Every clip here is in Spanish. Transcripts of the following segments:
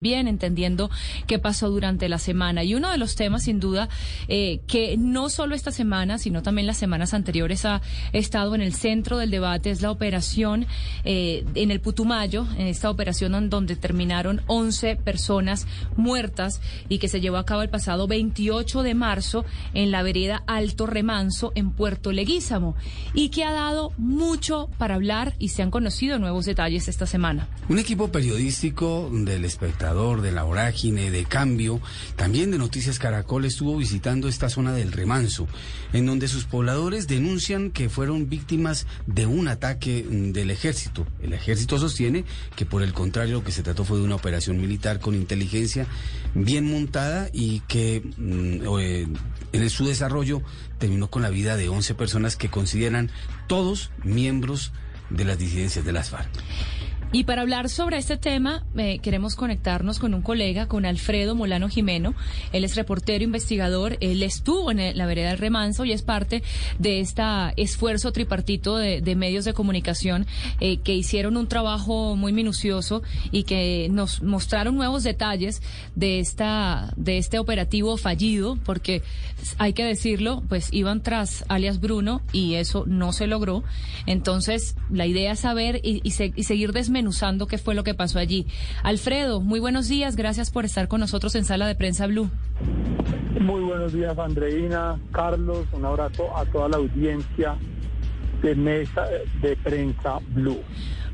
bien entendiendo qué pasó durante la semana. Y uno de los temas, sin duda, eh, que no solo esta semana, sino también las semanas anteriores ha estado en el centro del debate, es la operación eh, en el Putumayo, en esta operación donde terminaron 11 personas muertas y que se llevó a cabo el pasado 28 de marzo en la vereda Alto Remanso, en Puerto Leguízamo, y que ha dado mucho para hablar y se han conocido nuevos detalles esta semana. Un equipo periodístico del espectáculo de la vorágine, de cambio, también de Noticias Caracol estuvo visitando esta zona del remanso, en donde sus pobladores denuncian que fueron víctimas de un ataque mm, del ejército. El ejército sostiene que por el contrario lo que se trató fue de una operación militar con inteligencia bien montada y que mm, eh, en su desarrollo terminó con la vida de 11 personas que consideran todos miembros de las disidencias de las FARC. Y para hablar sobre este tema, eh, queremos conectarnos con un colega, con Alfredo Molano Jimeno. Él es reportero, investigador. Él estuvo en la vereda del remanso y es parte de este esfuerzo tripartito de, medios de comunicación eh, que hicieron un trabajo muy minucioso y que nos mostraron nuevos detalles de esta de este operativo fallido, porque hay que decirlo, pues iban tras alias Bruno y eso no se logró. Entonces, la idea es saber y, y seguir desmenuzando usando qué fue lo que pasó allí. Alfredo, muy buenos días, gracias por estar con nosotros en Sala de Prensa Blue. Muy buenos días, Andreina, Carlos, un abrazo a toda la audiencia de Mesa de Prensa Blue.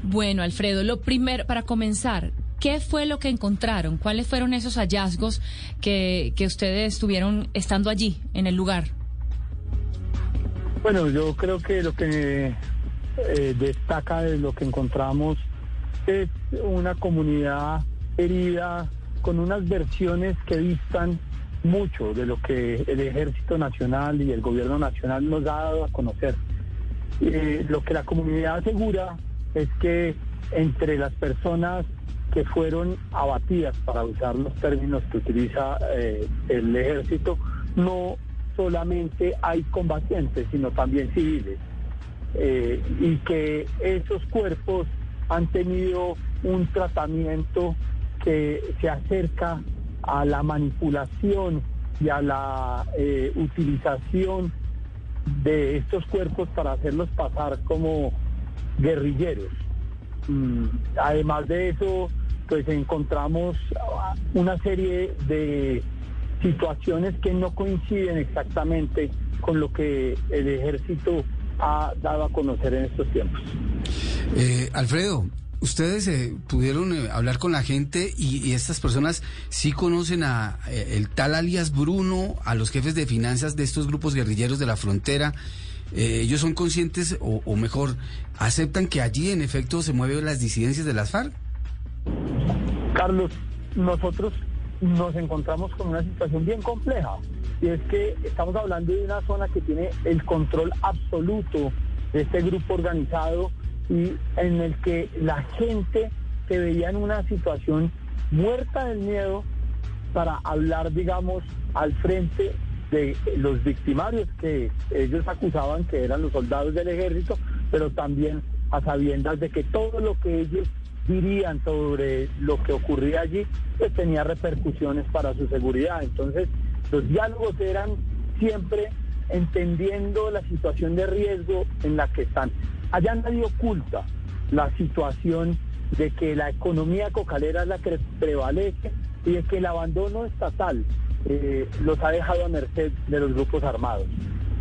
Bueno, Alfredo, lo primero, para comenzar, ¿qué fue lo que encontraron? ¿Cuáles fueron esos hallazgos que, que ustedes estuvieron estando allí, en el lugar? Bueno, yo creo que lo que eh, destaca de lo que encontramos es una comunidad herida con unas versiones que distan mucho de lo que el Ejército Nacional y el Gobierno Nacional nos ha dado a conocer. Eh, lo que la comunidad asegura es que entre las personas que fueron abatidas, para usar los términos que utiliza eh, el ejército, no solamente hay combatientes, sino también civiles. Eh, y que esos cuerpos han tenido un tratamiento que se acerca a la manipulación y a la eh, utilización de estos cuerpos para hacerlos pasar como guerrilleros. Mm, además de eso, pues encontramos una serie de situaciones que no coinciden exactamente con lo que el ejército ha dado a conocer en estos tiempos. Eh, Alfredo, ustedes eh, pudieron eh, hablar con la gente y, estas personas sí conocen a el tal alias Bruno, a los jefes de finanzas de estos grupos guerrilleros de la frontera. ellos son conscientes o, o, mejor aceptan que allí en efecto se mueven las disidencias de las FARC. Carlos, nosotros nos encontramos con una situación bien compleja y es que estamos hablando de una zona que tiene el control absoluto de este grupo organizado y en el que la gente se veía en una situación muerta del miedo para hablar, digamos, al frente de los victimarios que ellos acusaban que eran los soldados del ejército, pero también a sabiendas de que todo lo que ellos dirían sobre lo que ocurría allí, pues tenía repercusiones para su seguridad. Entonces, los diálogos eran siempre entendiendo la situación de riesgo en la que están. Allá nadie oculta la situación de que la economía cocalera es la que prevalece y de que el abandono estatal eh, los ha dejado a merced de los grupos armados.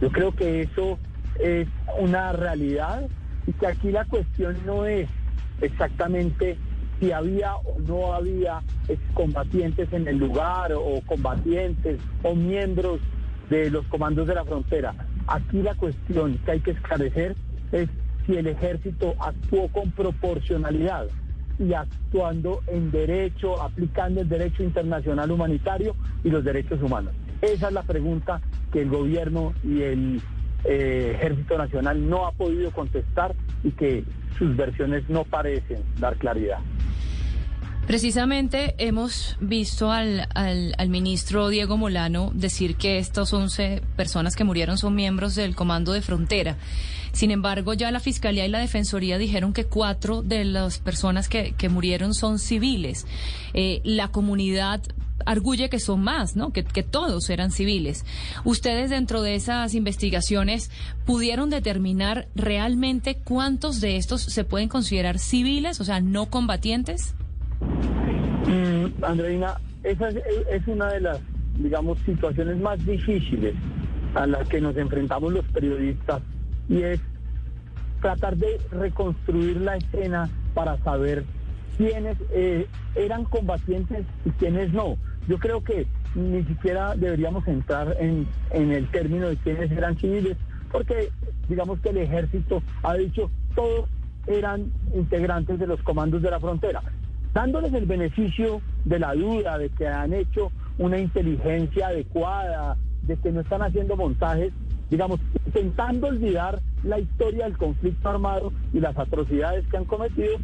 Yo creo que eso es una realidad y que aquí la cuestión no es exactamente si había o no había combatientes en el lugar o combatientes o miembros de los comandos de la frontera. Aquí la cuestión que hay que esclarecer es si el ejército actuó con proporcionalidad y actuando en derecho, aplicando el derecho internacional humanitario y los derechos humanos. Esa es la pregunta que el gobierno y el eh, Ejército Nacional no ha podido contestar y que sus versiones no parecen dar claridad. Precisamente hemos visto al, al, al, ministro Diego Molano decir que estas 11 personas que murieron son miembros del Comando de Frontera. Sin embargo, ya la Fiscalía y la Defensoría dijeron que cuatro de las personas que, que murieron son civiles. Eh, la comunidad arguye que son más, ¿no? Que, que, todos eran civiles. ¿Ustedes dentro de esas investigaciones pudieron determinar realmente cuántos de estos se pueden considerar civiles, o sea, no combatientes? Mm, Andreina, esa es, una de las, digamos, situaciones más difíciles a las que nos enfrentamos los periodistas y es tratar de reconstruir la escena para saber quiénes eh, eran combatientes y quiénes no. Yo creo que ni siquiera deberíamos entrar en, en el término de quiénes eran civiles, porque digamos que el ejército ha dicho todos eran integrantes de los comandos de la frontera dándoles el beneficio de la duda, de que han hecho una inteligencia adecuada, de que no están haciendo montajes, digamos, intentando olvidar la historia del conflicto armado y las atrocidades que han cometido,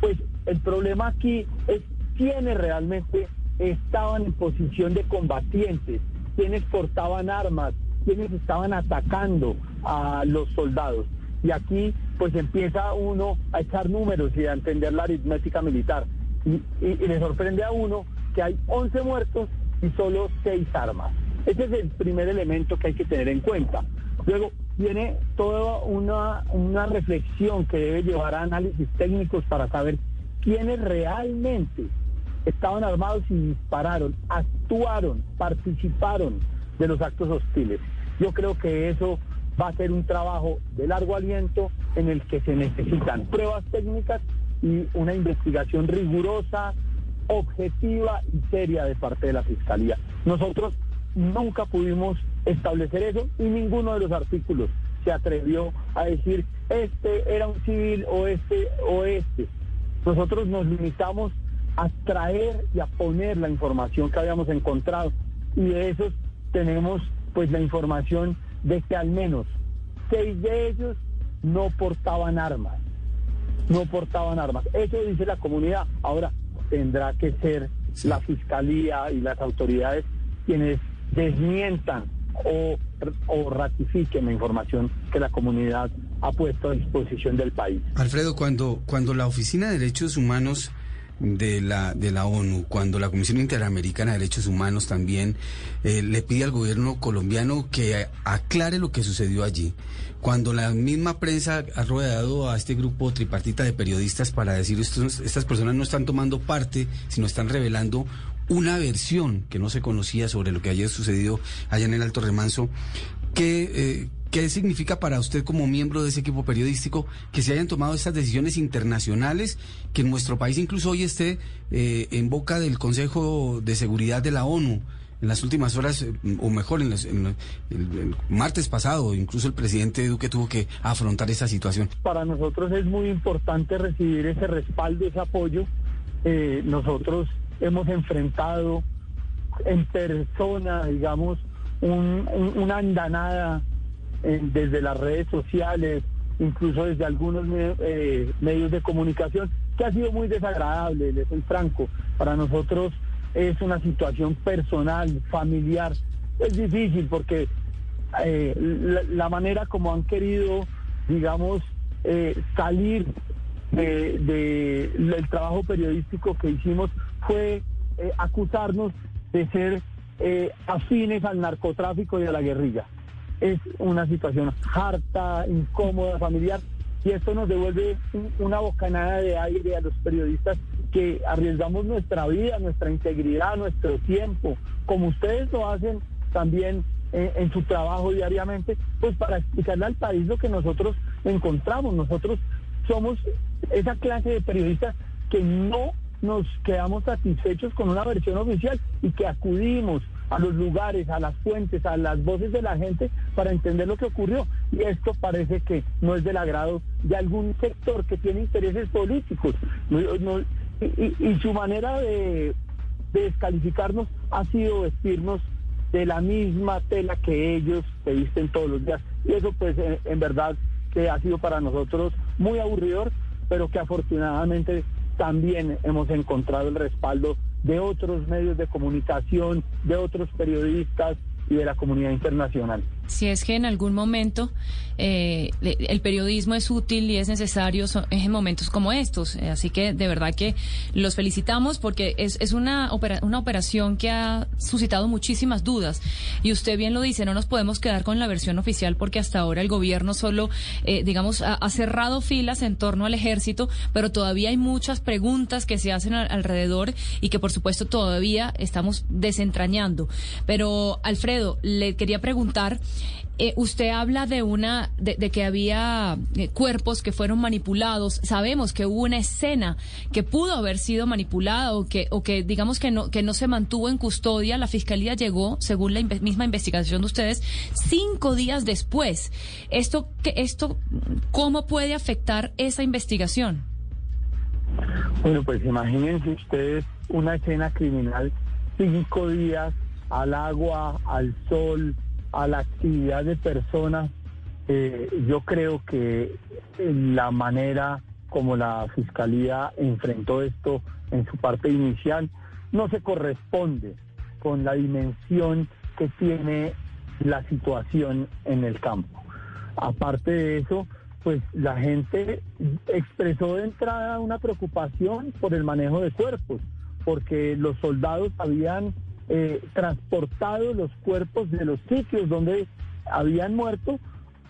pues el problema aquí es quiénes realmente estaban en posición de combatientes, quiénes portaban armas, quiénes estaban atacando a los soldados. Y aquí pues empieza uno a echar números y a entender la aritmética militar y, le sorprende a uno que hay 11 muertos y solo 6 armas. Ese es el primer elemento que hay que tener en cuenta. Luego viene toda una, una reflexión que debe llevar a análisis técnicos para saber quiénes realmente estaban armados y dispararon, actuaron, participaron de los actos hostiles. Yo creo que eso va a ser un trabajo de largo aliento en el que se necesitan pruebas técnicas y una investigación rigurosa, objetiva y seria de parte de la Fiscalía. Nosotros nunca pudimos establecer eso y ninguno de los artículos se atrevió a decir este era un civil o este o este. Nosotros nos limitamos a traer y a poner la información que habíamos encontrado y de esos tenemos pues la información de que al menos seis de ellos no portaban armas no portaban armas. Eso dice la comunidad. Ahora tendrá que ser la fiscalía y las autoridades quienes desmientan o, o ratifiquen la información que la comunidad ha puesto a disposición del país. Alfredo, cuando, cuando la Oficina de Derechos Humanos de la, de la ONU, cuando la Comisión Interamericana de Derechos Humanos también eh, le pide al gobierno colombiano que aclare lo que sucedió allí, cuando la misma prensa ha rodeado a este grupo tripartita de periodistas para decir estas personas no están tomando parte, sino están revelando una versión que no se conocía sobre lo que haya sucedido allá en el Alto Remanso, que... Eh, ¿Qué significa para usted como miembro de ese equipo periodístico que se hayan tomado estas decisiones internacionales, que en nuestro país incluso hoy esté eh, en boca del Consejo de Seguridad de la ONU? En las últimas horas, eh, o mejor, en, el, martes pasado, incluso el presidente Duque tuvo que afrontar esa situación. Para nosotros es muy importante recibir ese respaldo, ese apoyo. Eh, nosotros hemos enfrentado en persona, digamos, una andanada desde las redes sociales, incluso desde algunos eh, medios de comunicación, que ha sido muy desagradable, les soy franco. Para nosotros es una situación personal, familiar. Es difícil porque eh, la, manera como han querido, digamos, eh, salir del de, trabajo periodístico que hicimos fue acusarnos de ser afines al narcotráfico y a la guerrilla es una situación harta, incómoda, familiar, y esto nos devuelve una bocanada de aire a los periodistas que arriesgamos nuestra vida, nuestra integridad, nuestro tiempo, como ustedes lo hacen también en, su trabajo diariamente, pues para explicarle al país lo que nosotros encontramos. Nosotros somos esa clase de periodistas que no nos quedamos satisfechos con una versión oficial y que acudimos a los lugares, a las fuentes, a las voces de la gente para entender lo que ocurrió. Y esto parece que no es del agrado de algún sector que tiene intereses políticos. y, su manera de, descalificarnos ha sido vestirnos de la misma tela que ellos se visten todos los días. Y eso pues en, verdad que ha sido para nosotros muy aburridor, pero que afortunadamente también hemos encontrado el respaldo de otros medios de comunicación, de otros periodistas y de la comunidad internacional si es que en algún momento eh, el periodismo es útil y es necesario en momentos como estos. Eh, así que de verdad que los felicitamos porque es, es una, una operación que ha suscitado muchísimas dudas. Y usted bien lo dice, no nos podemos quedar con la versión oficial porque hasta ahora el gobierno solo, eh, digamos, ha, cerrado filas en torno al ejército, pero todavía hay muchas preguntas que se hacen alrededor y que por supuesto todavía estamos desentrañando. Pero Alfredo, le quería preguntar eh, usted habla de una, de, que había eh, cuerpos que fueron manipulados. Sabemos que hubo una escena que pudo haber sido manipulada o que, o que digamos que no, que no se mantuvo en custodia. La fiscalía llegó, según la misma investigación de ustedes, cinco días después. Esto, que, esto, ¿cómo puede afectar esa investigación? Bueno, pues imagínense ustedes una escena criminal cinco días al agua, al sol, a la actividad de personas, eh, yo creo que la manera como la Fiscalía enfrentó esto en su parte inicial no se corresponde con la dimensión que tiene la situación en el campo. Aparte de eso, pues la gente expresó de entrada una preocupación por el manejo de cuerpos, porque los soldados habían eh, transportado los cuerpos de los sitios donde habían muerto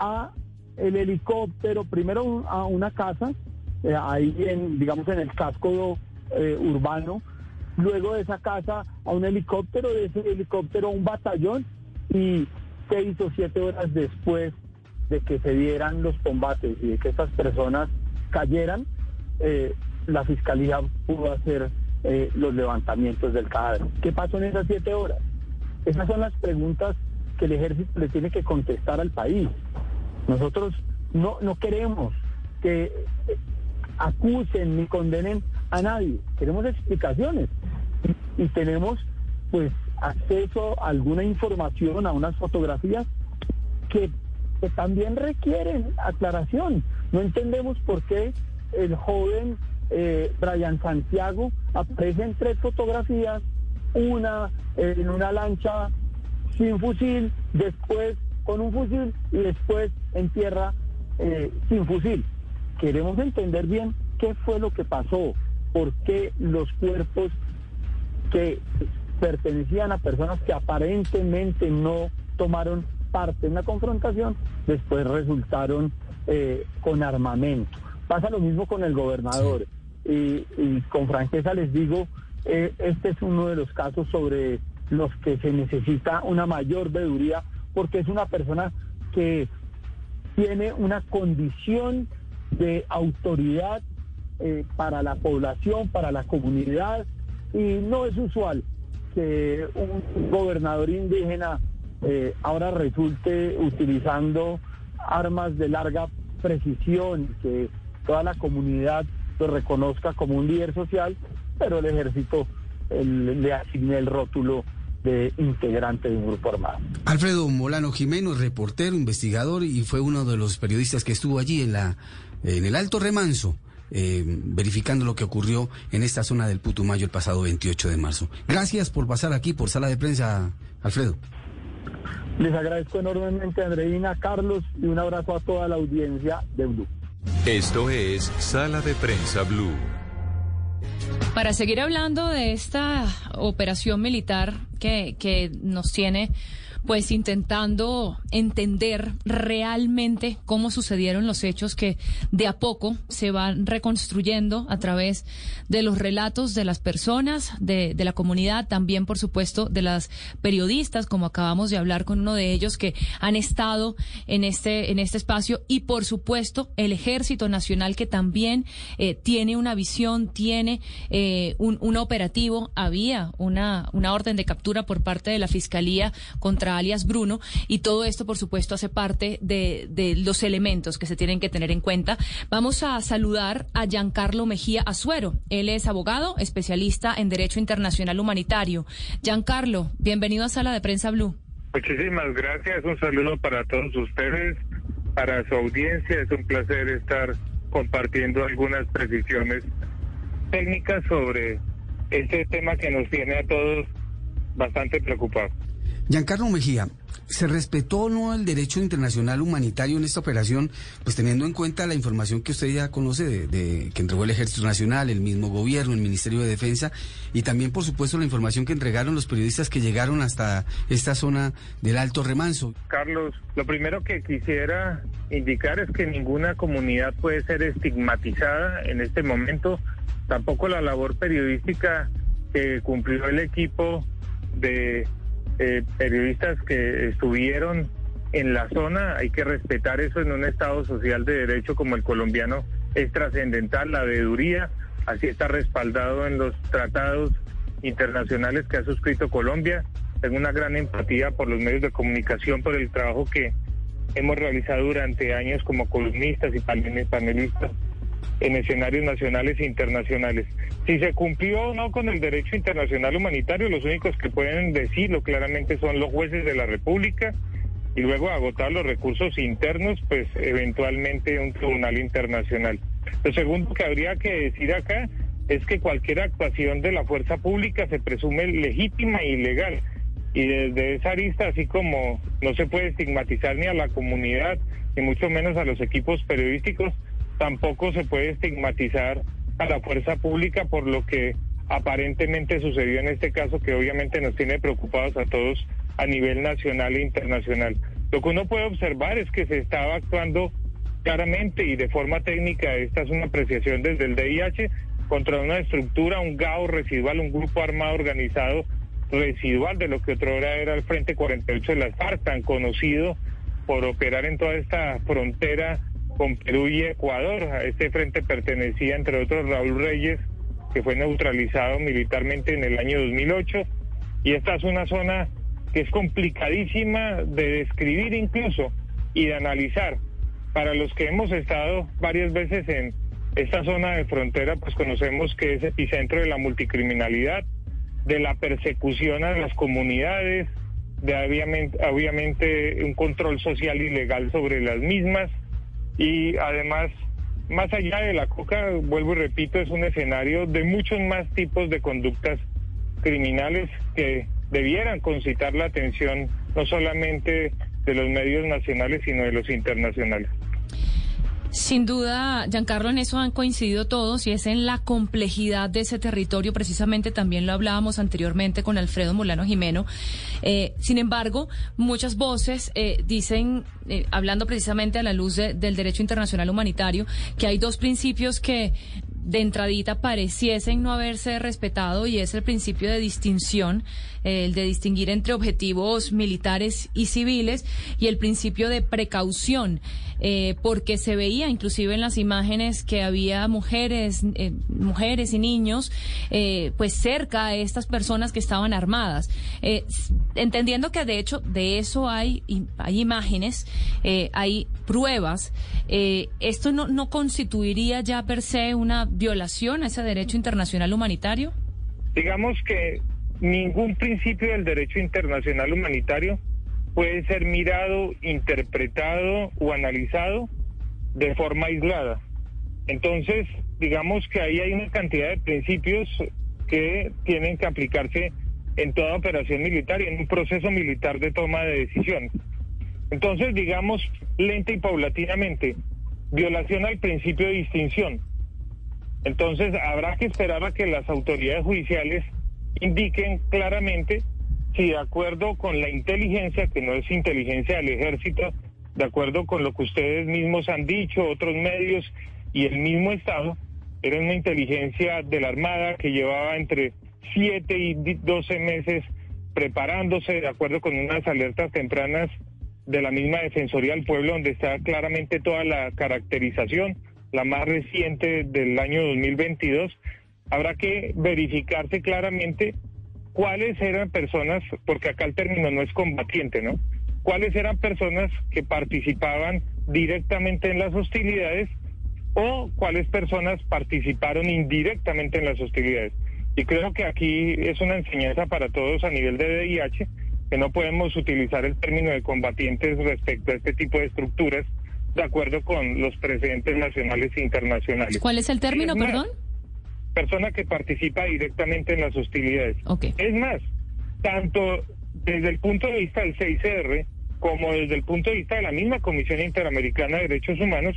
a el helicóptero, primero a una casa, eh, ahí en, digamos, en el casco eh, urbano, luego de esa casa a un helicóptero, de ese helicóptero a un batallón y seis o siete horas después de que se dieran los combates y de que estas personas cayeran, la fiscalía pudo hacer eh, los levantamientos del cadáver. ¿Qué pasó en esas siete horas? Esas son las preguntas que el ejército le tiene que contestar al país. Nosotros no, no queremos que eh, acusen ni condenen a nadie. Queremos explicaciones y, tenemos pues acceso a alguna información, a unas fotografías que, que también requieren aclaración. No entendemos por qué el joven eh, Brian Santiago, aparecen tres fotografías, una en una lancha sin fusil, después con un fusil y después en tierra eh, sin fusil. Queremos entender bien qué fue lo que pasó, por qué los cuerpos que pertenecían a personas que aparentemente no tomaron parte en la confrontación, después resultaron eh, con armamento. Pasa lo mismo con el gobernador. Y, con franqueza les digo, eh, este es uno de los casos sobre los que se necesita una mayor veeduría porque es una persona que tiene una condición de autoridad eh, para la población, para la comunidad, y no es usual que un gobernador indígena eh, ahora resulte utilizando armas de larga precisión, que toda la comunidad lo reconozca como un líder social, pero el ejército le asigne el rótulo de integrante de un grupo armado. Alfredo Molano Jimeno, reportero, investigador y fue uno de los periodistas que estuvo allí en la en el Alto Remanso. Eh, verificando lo que ocurrió en esta zona del Putumayo el pasado 28 de marzo. Gracias por pasar aquí por sala de prensa, Alfredo. Les agradezco enormemente, Andreina, Carlos, y un abrazo a toda la audiencia de Blue. Esto es Sala de Prensa Blue. Para seguir hablando de esta operación militar que, nos tiene pues intentando entender realmente cómo sucedieron los hechos que de a poco se van reconstruyendo a través de los relatos de las personas, de, la comunidad, también por supuesto de las periodistas, como acabamos de hablar con uno de ellos que han estado en este, en este espacio y por supuesto el Ejército Nacional que también eh, tiene una visión, tiene eh, un, operativo, había una orden de captura por parte de la Fiscalía contra alias Bruno, y todo esto, por supuesto, hace parte de, de los elementos que se tienen que tener en cuenta. Vamos a saludar a Giancarlo Mejía Azuero. Él es abogado, especialista en Derecho Internacional Humanitario. Giancarlo, bienvenido a Sala de Prensa Blue. Muchísimas gracias. Un saludo para todos ustedes, para su audiencia. Es un placer estar compartiendo algunas precisiones técnicas sobre este tema que nos tiene a todos bastante preocupados. Giancarlo Mejía, ¿se respetó o no el derecho internacional humanitario en esta operación? Pues teniendo en cuenta la información que usted ya conoce de, que entregó el Ejército Nacional, el mismo gobierno, el Ministerio de Defensa y también, por supuesto, la información que entregaron los periodistas que llegaron hasta esta zona del Alto Remanso. Carlos, lo primero que quisiera indicar es que ninguna comunidad puede ser estigmatizada en este momento, tampoco la labor periodística que cumplió el equipo de eh, periodistas que estuvieron en la zona, hay que respetar eso en un Estado social de derecho como el colombiano, es trascendental, la veeduría, así está respaldado en los tratados internacionales que ha suscrito Colombia. Tengo una gran empatía por los medios de comunicación, por el trabajo que hemos realizado durante años como columnistas y panelistas en escenarios nacionales e internacionales. Si se cumplió o no con el derecho internacional humanitario, los únicos que pueden decirlo claramente son los jueces de la República y luego agotar los recursos internos, pues eventualmente un tribunal internacional. Lo segundo que habría que decir acá es que cualquier actuación de la fuerza pública se presume legítima y legal. Y desde esa arista, así como no se puede estigmatizar ni a la comunidad, ni mucho menos a los equipos periodísticos, tampoco se puede estigmatizar a la fuerza pública por lo que aparentemente sucedió en este caso que obviamente nos tiene preocupados a todos a nivel nacional e internacional. Lo que uno puede observar es que se estaba actuando claramente y de forma técnica, esta es una apreciación desde el DIH, contra una estructura, un GAO residual, un grupo armado organizado residual de lo que otrora era el Frente 48 de las FARC, tan conocido por operar en toda esta frontera con Perú y Ecuador. A este frente pertenecía, entre otros, Raúl Reyes, que fue neutralizado militarmente en el año 2008. Y esta es una zona que es complicadísima de describir incluso y de analizar. Para los que hemos estado varias veces en esta zona de frontera, pues conocemos que es epicentro de la multicriminalidad, de la persecución a las comunidades, de obviamente, obviamente un control social ilegal sobre las mismas y además, más allá de la coca, vuelvo y repito, es un escenario de muchos más tipos de conductas criminales que debieran concitar la atención no solamente de los medios nacionales, sino de los internacionales. Sin duda, Giancarlo, en eso han coincidido todos y es en la complejidad de ese territorio. Precisamente también lo hablábamos anteriormente con Alfredo Molano Jimeno. Eh, sin embargo, muchas voces eh, dicen, eh, hablando precisamente a la luz del derecho internacional humanitario, que hay dos principios que de entradita pareciesen no haberse respetado y es el principio de distinción, el de distinguir entre objetivos militares y civiles y el principio de precaución, eh, porque se veía inclusive en las imágenes que había mujeres, eh, mujeres y niños, eh, pues cerca a estas personas que estaban armadas, entendiendo que de hecho de eso hay hay imágenes, hay pruebas, esto no no constituiría ya per se una violación a ese derecho internacional humanitario? Digamos que ningún principio del derecho internacional humanitario puede ser mirado, interpretado o analizado de forma aislada. Entonces, digamos que ahí hay una cantidad de principios que tienen que aplicarse en toda operación militar y en un proceso militar de toma de decisiones. Entonces, digamos, lenta y paulatinamente, violación al principio de distinción. Entonces habrá que esperar a que las autoridades judiciales indiquen claramente si de acuerdo con la inteligencia, que no es inteligencia del ejército, de acuerdo con lo que ustedes mismos han dicho, otros medios y el mismo Estado, era una inteligencia de la Armada que llevaba entre 7 y 12 meses preparándose, de acuerdo con unas alertas tempranas de la misma Defensoría del Pueblo, donde está claramente toda la caracterización la más reciente del año 2022, habrá que verificarse claramente cuáles eran personas, porque acá el término no es combatiente, ¿no? Cuáles eran personas que participaban directamente en las hostilidades o cuáles personas participaron indirectamente en las hostilidades. Y creo que aquí es una enseñanza para todos a nivel de DIH, que no podemos utilizar el término de combatientes respecto a este tipo de estructuras, de acuerdo con los precedentes nacionales e internacionales. ¿Cuál es el término, perdón? persona que participa directamente en las hostilidades. Es más, tanto desde el punto de vista del CICR como desde el punto de vista de la misma Comisión Interamericana de Derechos Humanos,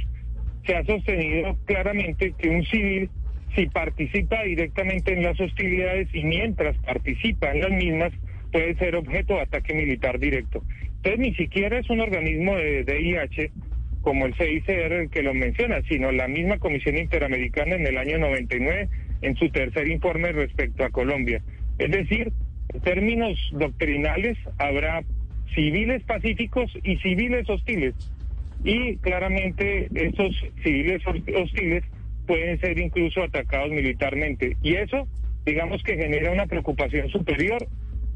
se ha sostenido claramente que un civil, si participa directamente en las hostilidades y mientras participa en las mismas, puede ser objeto de ataque militar directo. Entonces, ni siquiera es un organismo de DIH como el CICR que lo menciona, sino la misma Comisión Interamericana en el año 99 en su tercer informe respecto a Colombia. Es decir, en términos doctrinales habrá civiles pacíficos y civiles hostiles. Y claramente esos civiles hostiles pueden ser incluso atacados militarmente. Y eso, digamos que genera una preocupación superior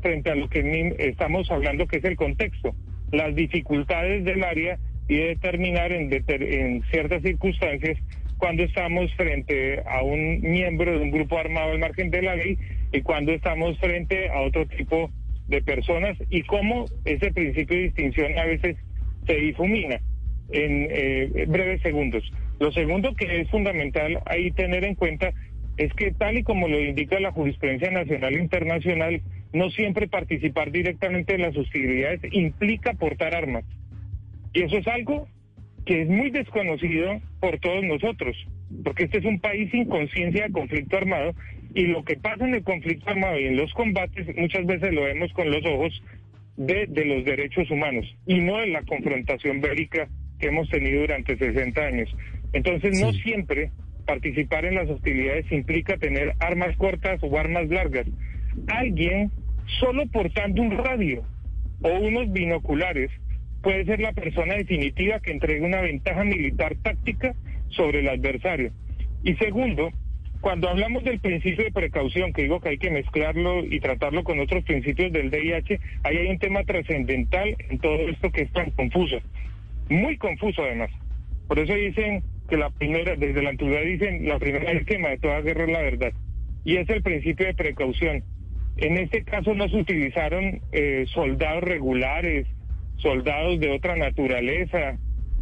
frente a lo que estamos hablando que es el contexto, las dificultades del área y determinar en, en ciertas circunstancias cuando estamos frente a un miembro de un grupo armado al margen de la ley y cuando estamos frente a otro tipo de personas y cómo ese principio de distinción a veces se difumina en eh, breves segundos. Lo segundo que es fundamental ahí tener en cuenta es que tal y como lo indica la jurisprudencia nacional e internacional, no siempre participar directamente en las hostilidades implica portar armas. Y eso es algo que es muy desconocido por todos nosotros, porque este es un país sin conciencia de conflicto armado y lo que pasa en el conflicto armado y en los combates muchas veces lo vemos con los ojos de, de los derechos humanos y no de la confrontación bélica que hemos tenido durante 60 años. Entonces no siempre participar en las hostilidades implica tener armas cortas o armas largas. Alguien solo portando un radio o unos binoculares puede ser la persona definitiva que entregue una ventaja militar táctica sobre el adversario. Y segundo, cuando hablamos del principio de precaución, que digo que hay que mezclarlo y tratarlo con otros principios del DIH, ahí hay un tema trascendental en todo esto que es tan confuso, muy confuso además. Por eso dicen que la primera, desde la antigüedad dicen, la primera esquema de toda guerra es la verdad. Y es el principio de precaución. En este caso no se utilizaron eh, soldados regulares, soldados de otra naturaleza,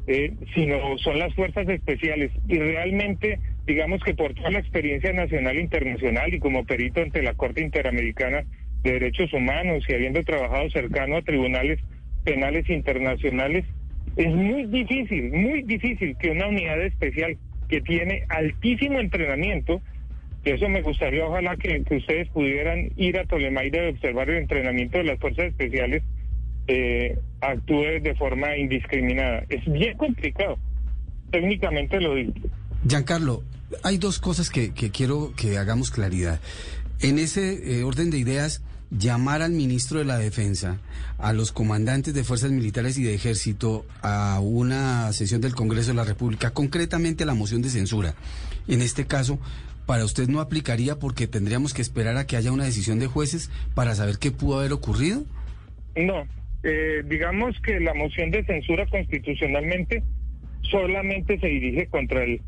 eh, sino son las fuerzas especiales. Y realmente, digamos que por toda la experiencia nacional e internacional y como perito ante la Corte Interamericana de Derechos Humanos y habiendo trabajado cercano a tribunales penales internacionales, es muy difícil, muy difícil que una unidad especial que tiene altísimo entrenamiento, que eso me gustaría ojalá que, que ustedes pudieran ir a Tolemaida y observar el entrenamiento de las fuerzas especiales, eh, actúe de forma indiscriminada. Es bien complicado, técnicamente lo digo. Giancarlo, hay dos cosas que, quiero que hagamos claridad. En ese eh, orden de ideas, llamar al ministro de la Defensa, a los comandantes de fuerzas militares y de ejército a una sesión del Congreso de la República, concretamente la moción de censura. En este caso, para usted no aplicaría porque tendríamos que esperar a que haya una decisión de jueces para saber qué pudo haber ocurrido? No, eh, digamos que la moción de censura constitucionalmente solamente se dirige contra el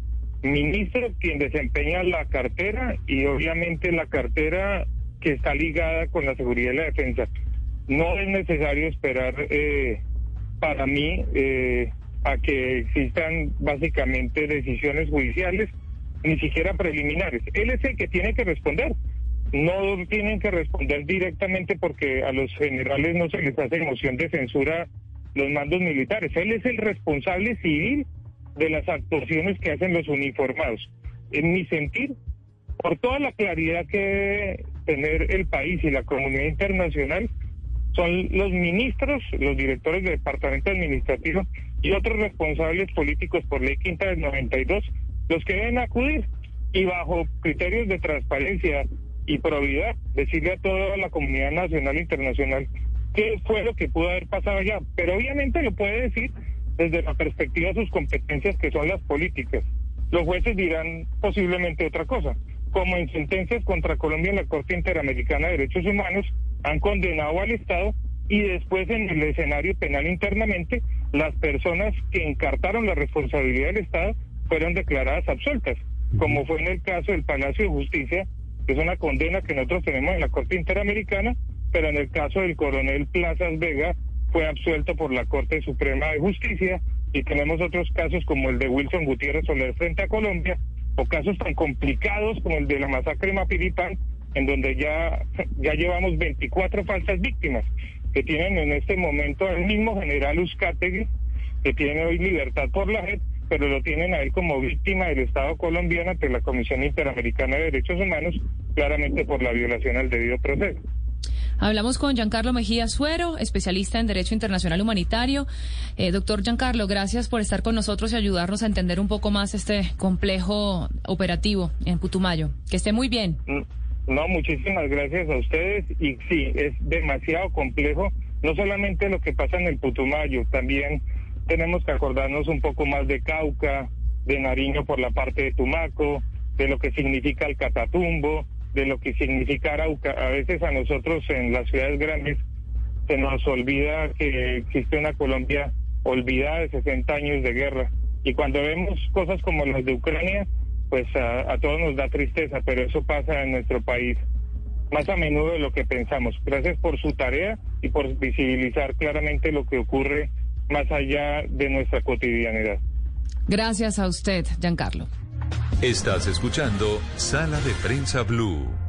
ministro quien desempeña la cartera y obviamente la cartera que está ligada con la seguridad y la defensa. No es necesario esperar eh, para mí eh, a que existan básicamente decisiones judiciales, ni siquiera preliminares. Él es el que tiene que responder no tienen que responder directamente porque a los generales no se les hace moción de censura los mandos militares. Él es el responsable civil de las actuaciones que hacen los uniformados. En mi sentir, por toda la claridad que debe tener el país y la comunidad internacional, son los ministros, los directores del departamento administrativo y otros responsables políticos por ley quinta del 92 los que deben acudir y bajo criterios de transparencia y probidad, decirle a toda la comunidad nacional e internacional qué fue lo que pudo haber pasado allá. Pero obviamente lo puede decir desde la perspectiva de sus competencias, que son las políticas. Los jueces dirán posiblemente otra cosa. Como en sentencias contra Colombia en la Corte Interamericana de Derechos Humanos, han condenado al Estado y después en el escenario penal internamente, las personas que encartaron la responsabilidad del Estado fueron declaradas absueltas, como fue en el caso del Palacio de Justicia es una condena que nosotros tenemos en la Corte Interamericana, pero en el caso del coronel Plazas Vega fue absuelto por la Corte Suprema de Justicia y tenemos otros casos como el de Wilson Gutiérrez Soler frente a Colombia, o casos tan complicados como el de la masacre Mapiripán, en donde ya, ya llevamos 24 falsas víctimas que tienen en este momento el mismo general Uzcategui, que tiene hoy libertad por la JEP, pero lo tienen a él como víctima del Estado colombiano ante la Comisión Interamericana de Derechos Humanos, claramente por la violación al debido proceso. Hablamos con Giancarlo Mejía Suero, especialista en Derecho Internacional Humanitario. Eh, doctor Giancarlo, gracias por estar con nosotros y ayudarnos a entender un poco más este complejo operativo en Putumayo. Que esté muy bien. Mm, no, muchísimas gracias a ustedes. Y sí, es demasiado complejo, no solamente lo que pasa en el Putumayo, también tenemos que acordarnos un poco más de Cauca, de Nariño por la parte de Tumaco, de lo que significa el Catatumbo, de lo que significa Arauca. A veces a nosotros en las ciudades grandes se nos olvida que existe una Colombia olvidada de 60 años de guerra. Y cuando vemos cosas como las de Ucrania, pues a, todos nos da tristeza, pero eso pasa en nuestro país más a menudo de lo que pensamos. Gracias por su tarea y por visibilizar claramente lo que ocurre más allá de nuestra cotidianidad. Gracias a usted, Giancarlo. Estás escuchando Sala de Prensa Blue.